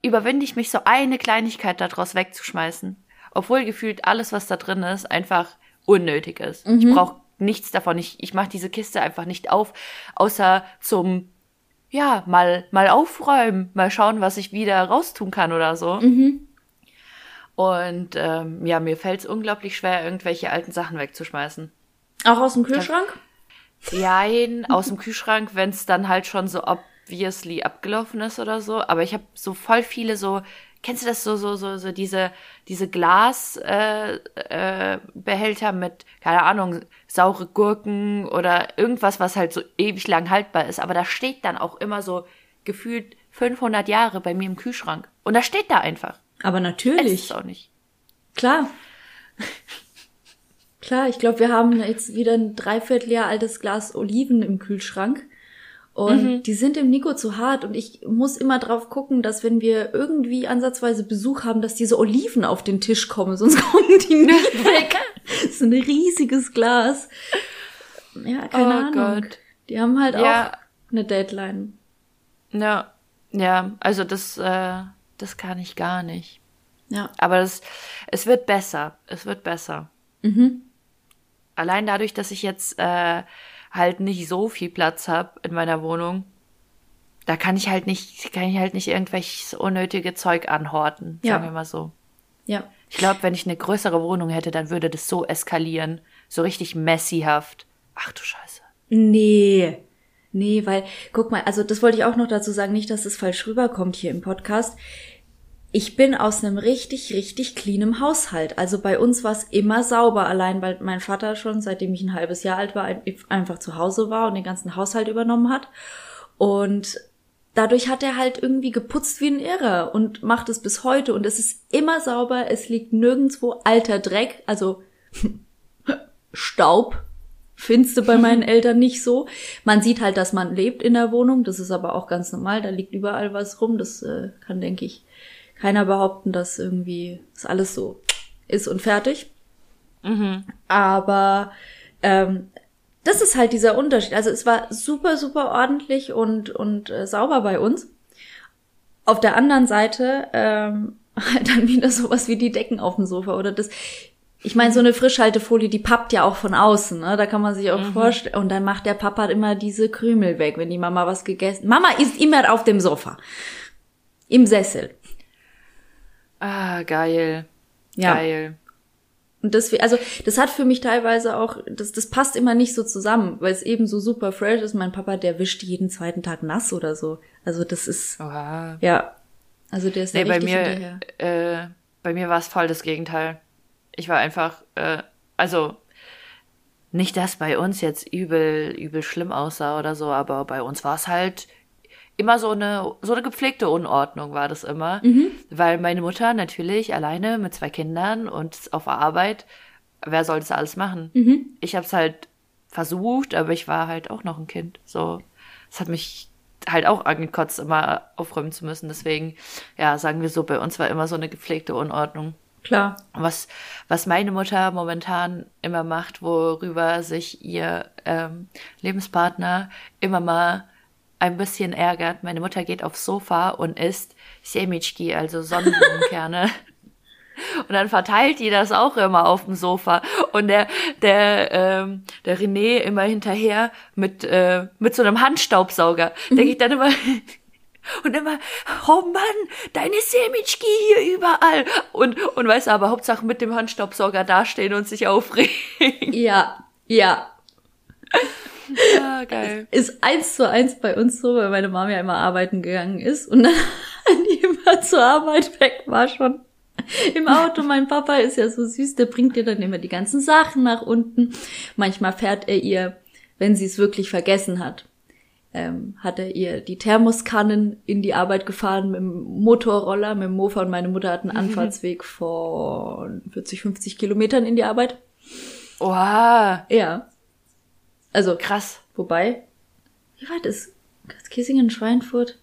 [SPEAKER 1] überwinde ich mich so eine Kleinigkeit daraus wegzuschmeißen. Obwohl gefühlt alles, was da drin ist, einfach unnötig ist. Mhm. Ich brauche nichts davon. Ich, ich mache diese Kiste einfach nicht auf, außer zum, ja, mal, mal aufräumen, mal schauen, was ich wieder raustun kann oder so. Mhm. Und ähm, ja, mir fällt es unglaublich schwer, irgendwelche alten Sachen wegzuschmeißen.
[SPEAKER 2] Auch aus dem Kühlschrank?
[SPEAKER 1] Jein, aus dem Kühlschrank, wenn es dann halt schon so obviously abgelaufen ist oder so. Aber ich habe so voll viele so, kennst du das so, so, so, so diese, diese Glasbehälter äh, äh, mit, keine Ahnung, saure Gurken oder irgendwas, was halt so ewig lang haltbar ist. Aber da steht dann auch immer so gefühlt 500 Jahre bei mir im Kühlschrank. Und da steht da einfach.
[SPEAKER 2] Aber natürlich.
[SPEAKER 1] Ist auch nicht.
[SPEAKER 2] Klar. Klar, ich glaube, wir haben jetzt wieder ein Dreivierteljahr altes Glas Oliven im Kühlschrank. Und mhm. die sind dem Nico zu hart. Und ich muss immer drauf gucken, dass wenn wir irgendwie ansatzweise Besuch haben, dass diese Oliven auf den Tisch kommen, sonst kommen die nicht weg. das ist ein riesiges Glas. Ja, keine oh Ahnung. Gott. Die haben halt ja. auch eine Deadline.
[SPEAKER 1] Ja, ja, also das, äh, das kann ich gar nicht.
[SPEAKER 2] Ja.
[SPEAKER 1] Aber es, es wird besser. Es wird besser. Mhm. Allein dadurch, dass ich jetzt äh, halt nicht so viel Platz habe in meiner Wohnung, da kann ich halt nicht, kann ich halt nicht irgendwelches unnötige Zeug anhorten, ja. sagen wir mal so.
[SPEAKER 2] Ja.
[SPEAKER 1] Ich glaube, wenn ich eine größere Wohnung hätte, dann würde das so eskalieren, so richtig messyhaft. Ach du Scheiße.
[SPEAKER 2] Nee. Nee, weil, guck mal, also das wollte ich auch noch dazu sagen, nicht, dass es falsch rüberkommt hier im Podcast. Ich bin aus einem richtig, richtig cleanem Haushalt. Also bei uns war es immer sauber, allein weil mein Vater schon, seitdem ich ein halbes Jahr alt war, einfach zu Hause war und den ganzen Haushalt übernommen hat. Und dadurch hat er halt irgendwie geputzt wie ein Irrer und macht es bis heute. Und es ist immer sauber, es liegt nirgendwo alter Dreck, also Staub findest du bei meinen Eltern nicht so. Man sieht halt, dass man lebt in der Wohnung. Das ist aber auch ganz normal. Da liegt überall was rum. Das äh, kann, denke ich, keiner behaupten, dass irgendwie das alles so ist und fertig. Mhm. Aber ähm, das ist halt dieser Unterschied. Also es war super, super ordentlich und, und äh, sauber bei uns. Auf der anderen Seite ähm, halt dann wieder sowas wie die Decken auf dem Sofa oder das ich meine, so eine Frischhaltefolie, die pappt ja auch von außen, ne? Da kann man sich auch mhm. vorstellen. Und dann macht der Papa immer diese Krümel weg, wenn die Mama was gegessen. Mama ist immer auf dem Sofa. Im Sessel.
[SPEAKER 1] Ah, geil. Ja. Geil.
[SPEAKER 2] Und deswegen, also das hat für mich teilweise auch, das, das passt immer nicht so zusammen, weil es eben so super fresh ist. Mein Papa, der wischt jeden zweiten Tag nass oder so. Also das ist,
[SPEAKER 1] Oha.
[SPEAKER 2] ja, also der ist
[SPEAKER 1] Nee, bei mir,
[SPEAKER 2] hinterher.
[SPEAKER 1] äh, bei mir war es voll das Gegenteil. Ich war einfach, äh, also nicht, dass bei uns jetzt übel, übel schlimm aussah oder so, aber bei uns war es halt immer so eine, so eine gepflegte Unordnung war das immer, weil meine Mutter natürlich alleine mit zwei Kindern und auf Arbeit, wer soll das alles machen? Ich habe es halt versucht, aber ich war halt auch noch ein Kind. So, es hat mich halt auch angekotzt, immer aufräumen zu müssen. Deswegen, ja, sagen wir so, bei uns war immer so eine gepflegte Unordnung.
[SPEAKER 2] Klar.
[SPEAKER 1] Was, was meine Mutter momentan immer macht, worüber sich ihr ähm, Lebenspartner immer mal ein bisschen ärgert. Meine Mutter geht aufs Sofa und isst Semichki, also Sonnenblumenkerne. Und dann verteilt die das auch immer auf dem Sofa. Und der, der, ähm, der René immer hinterher mit, äh, mit so einem Handstaubsauger. Der geht dann immer und immer, oh Mann, deine Semitschki hier überall. Und, und weißt du, aber Hauptsache mit dem Handstaubsauger dastehen und sich aufregen.
[SPEAKER 2] Ja, ja.
[SPEAKER 1] Ah, geil.
[SPEAKER 2] Ist eins zu eins bei uns so, weil meine Mama ja immer arbeiten gegangen ist und dann immer zur Arbeit weg war schon. Im Auto, mein Papa ist ja so süß, der bringt ihr dann immer die ganzen Sachen nach unten. Manchmal fährt er ihr, wenn sie es wirklich vergessen hat, ähm, hat er ihr die Thermoskannen in die Arbeit gefahren mit dem Motorroller, mit dem Mofa und meine Mutter hat einen Anfahrtsweg von 40, 50 Kilometern in die Arbeit.
[SPEAKER 1] Oha,
[SPEAKER 2] Ja. Also,
[SPEAKER 1] krass.
[SPEAKER 2] wobei, wie weit ist Kissingen, Schweinfurt?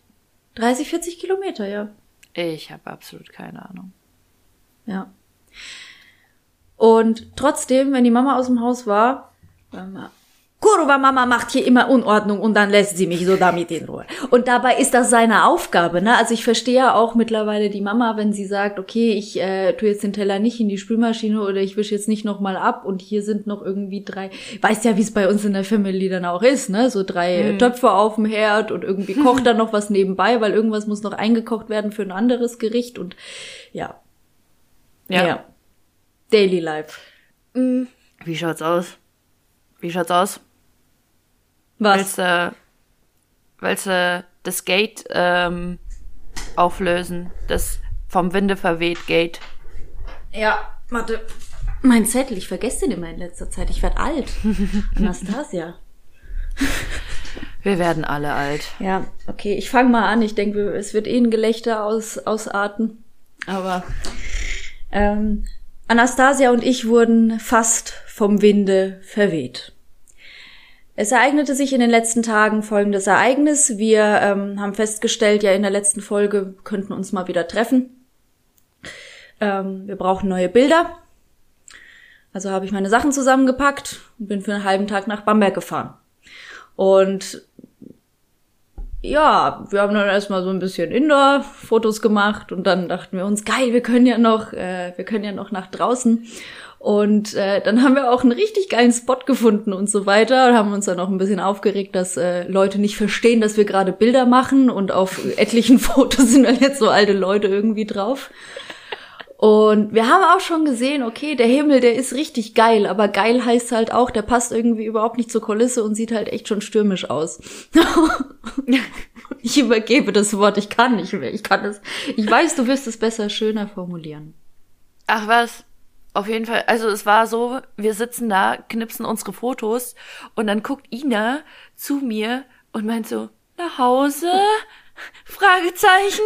[SPEAKER 2] 30, 40 Kilometer, ja.
[SPEAKER 1] Ich habe absolut keine Ahnung.
[SPEAKER 2] Ja. Und trotzdem, wenn die Mama aus dem Haus war, Kurva Mama macht hier immer Unordnung und dann lässt sie mich so damit in Ruhe. Und dabei ist das seine Aufgabe, ne? Also ich verstehe ja auch mittlerweile die Mama, wenn sie sagt, okay, ich äh, tue jetzt den Teller nicht in die Spülmaschine oder ich wische jetzt nicht nochmal ab und hier sind noch irgendwie drei, weißt ja, wie es bei uns in der Family dann auch ist, ne? So drei äh, Töpfe auf dem Herd und irgendwie kocht dann noch was nebenbei, weil irgendwas muss noch eingekocht werden für ein anderes Gericht und ja,
[SPEAKER 1] Ja.
[SPEAKER 2] ja. Daily Life.
[SPEAKER 1] Wie schaut's aus? Wie schaut's aus?
[SPEAKER 2] Was?
[SPEAKER 1] Willst du, willst du das Gate ähm, auflösen? Das vom Winde verweht Gate.
[SPEAKER 2] Ja, warte. Mein Zettel, ich vergesse den immer in letzter Zeit. Ich werde alt. Anastasia.
[SPEAKER 1] Wir werden alle alt.
[SPEAKER 2] Ja, okay, ich fange mal an. Ich denke, es wird eh ein Gelächter aus, ausarten. Aber ähm, Anastasia und ich wurden fast vom Winde verweht. Es ereignete sich in den letzten Tagen folgendes Ereignis. Wir ähm, haben festgestellt, ja in der letzten Folge könnten uns mal wieder treffen. Ähm, wir brauchen neue Bilder. Also habe ich meine Sachen zusammengepackt und bin für einen halben Tag nach Bamberg gefahren. Und ja, wir haben dann erstmal so ein bisschen Indoor-Fotos gemacht und dann dachten wir uns, geil, wir können ja noch, äh, wir können ja noch nach draußen. Und äh, dann haben wir auch einen richtig geilen Spot gefunden und so weiter und haben uns dann auch ein bisschen aufgeregt, dass äh, Leute nicht verstehen, dass wir gerade Bilder machen und auf etlichen Fotos sind dann jetzt so alte Leute irgendwie drauf. Und wir haben auch schon gesehen, okay, der Himmel, der ist richtig geil, aber geil heißt halt auch, der passt irgendwie überhaupt nicht zur Kulisse und sieht halt echt schon stürmisch aus. ich übergebe das Wort, ich kann nicht mehr, ich kann es, ich weiß, du wirst es besser, schöner formulieren.
[SPEAKER 1] Ach was, auf jeden Fall. Also es war so, wir sitzen da, knipsen unsere Fotos und dann guckt Ina zu mir und meint so, nach Hause? Fragezeichen.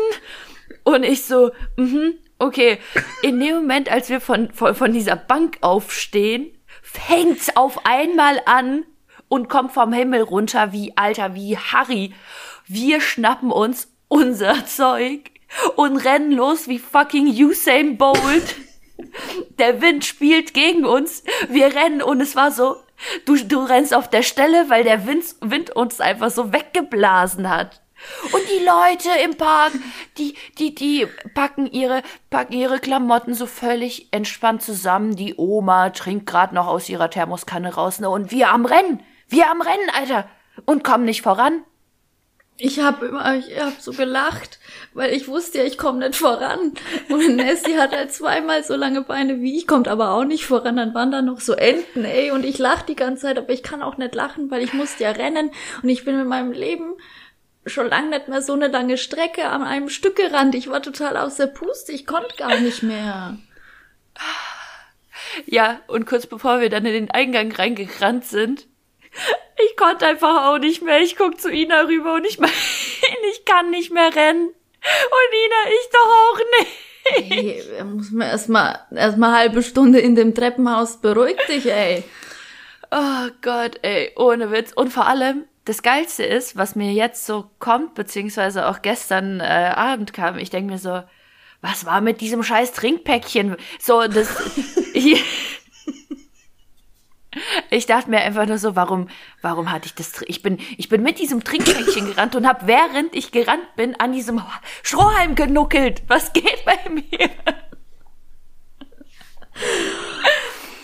[SPEAKER 1] Und ich so, mhm, okay. In dem Moment, als wir von, von, von dieser Bank aufstehen, fängt's auf einmal an und kommt vom Himmel runter wie, Alter, wie Harry. Wir schnappen uns unser Zeug und rennen los wie fucking Usain Bolt. Der Wind spielt gegen uns. Wir rennen und es war so, du, du rennst auf der Stelle, weil der Wind, Wind uns einfach so weggeblasen hat. Und die Leute im Park, die, die, die packen ihre, packen ihre Klamotten so völlig entspannt zusammen. Die Oma trinkt gerade noch aus ihrer Thermoskanne raus, ne? Und wir am Rennen. Wir am Rennen, Alter. Und kommen nicht voran.
[SPEAKER 2] Ich habe immer, ich habe so gelacht, weil ich wusste ja, ich komme nicht voran. Und Nessie hat halt zweimal so lange Beine wie ich, kommt aber auch nicht voran. Dann waren da noch so Enten, ey, und ich lach die ganze Zeit, aber ich kann auch nicht lachen, weil ich musste ja rennen und ich bin mit meinem Leben schon lange nicht mehr so eine lange Strecke an einem Stück gerannt. Ich war total aus der Puste, ich konnte gar nicht mehr.
[SPEAKER 1] Ja, und kurz bevor wir dann in den Eingang reingerannt sind, ich konnte einfach auch nicht mehr. Ich guck zu Ina rüber und ich meine, ich kann nicht mehr rennen. Und Ina, ich doch auch nicht.
[SPEAKER 2] Hey, da muss man erstmal erstmal halbe Stunde in dem Treppenhaus beruhig dich, ey.
[SPEAKER 1] Oh Gott, ey, ohne Witz. Und vor allem, das Geilste ist, was mir jetzt so kommt, beziehungsweise auch gestern äh, Abend kam, ich denke mir so, was war mit diesem scheiß Trinkpäckchen? So, das. ich, dachte mir einfach nur so, warum, warum hatte ich das? Ich bin, ich bin mit diesem Trinkpäckchen gerannt und habe während ich gerannt bin an diesem Strohhalm genuckelt. Was geht bei mir?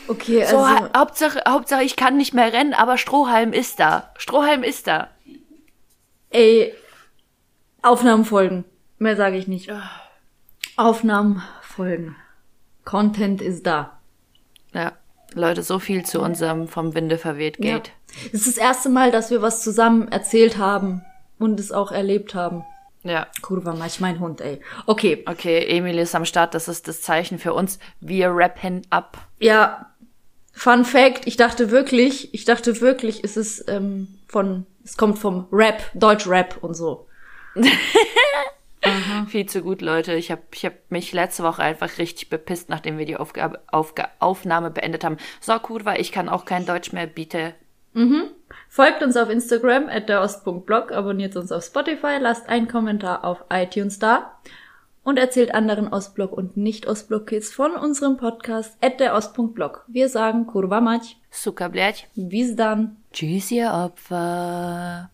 [SPEAKER 2] Okay,
[SPEAKER 1] So,
[SPEAKER 2] also
[SPEAKER 1] ha Hauptsache, Hauptsache, ich kann nicht mehr rennen, aber Strohhalm ist da. Strohhalm ist da.
[SPEAKER 2] ey, Aufnahmen folgen. Mehr sage ich nicht. Aufnahmen folgen. Content ist da.
[SPEAKER 1] Ja, Leute, so viel zu unserem vom Winde verweht
[SPEAKER 2] Ja.
[SPEAKER 1] geht.
[SPEAKER 2] Es ist das erste Mal, dass wir was zusammen erzählt haben und es auch erlebt haben.
[SPEAKER 1] Ja.
[SPEAKER 2] Kurva, mach ich mein Hund, ey. Okay,
[SPEAKER 1] Okay, Emil ist am Start, das ist das Zeichen für uns. Wir rappen ab.
[SPEAKER 2] ja. Fun Fact, ich dachte wirklich, ich dachte wirklich, es ist ähm, von, es kommt vom Rap, Deutsch-Rap und so.
[SPEAKER 1] Viel zu gut, Leute. Ich habe ich hab mich letzte Woche einfach richtig bepisst, nachdem wir die Aufgabe, Aufga Aufnahme beendet haben. So, Kurva, ich kann auch kein Deutsch mehr, bitte.
[SPEAKER 2] Folgt uns auf Instagram at derost.blog, abonniert uns auf Spotify, lasst einen Kommentar auf iTunes da und erzählt anderen Ostblock und Nicht-Ostblock-Kids von unserem Podcast at derost.blog. Wir sagen Kurva mać,
[SPEAKER 1] Suka, blядь.
[SPEAKER 2] bis dann.
[SPEAKER 1] Tschüss, ihr Opfer.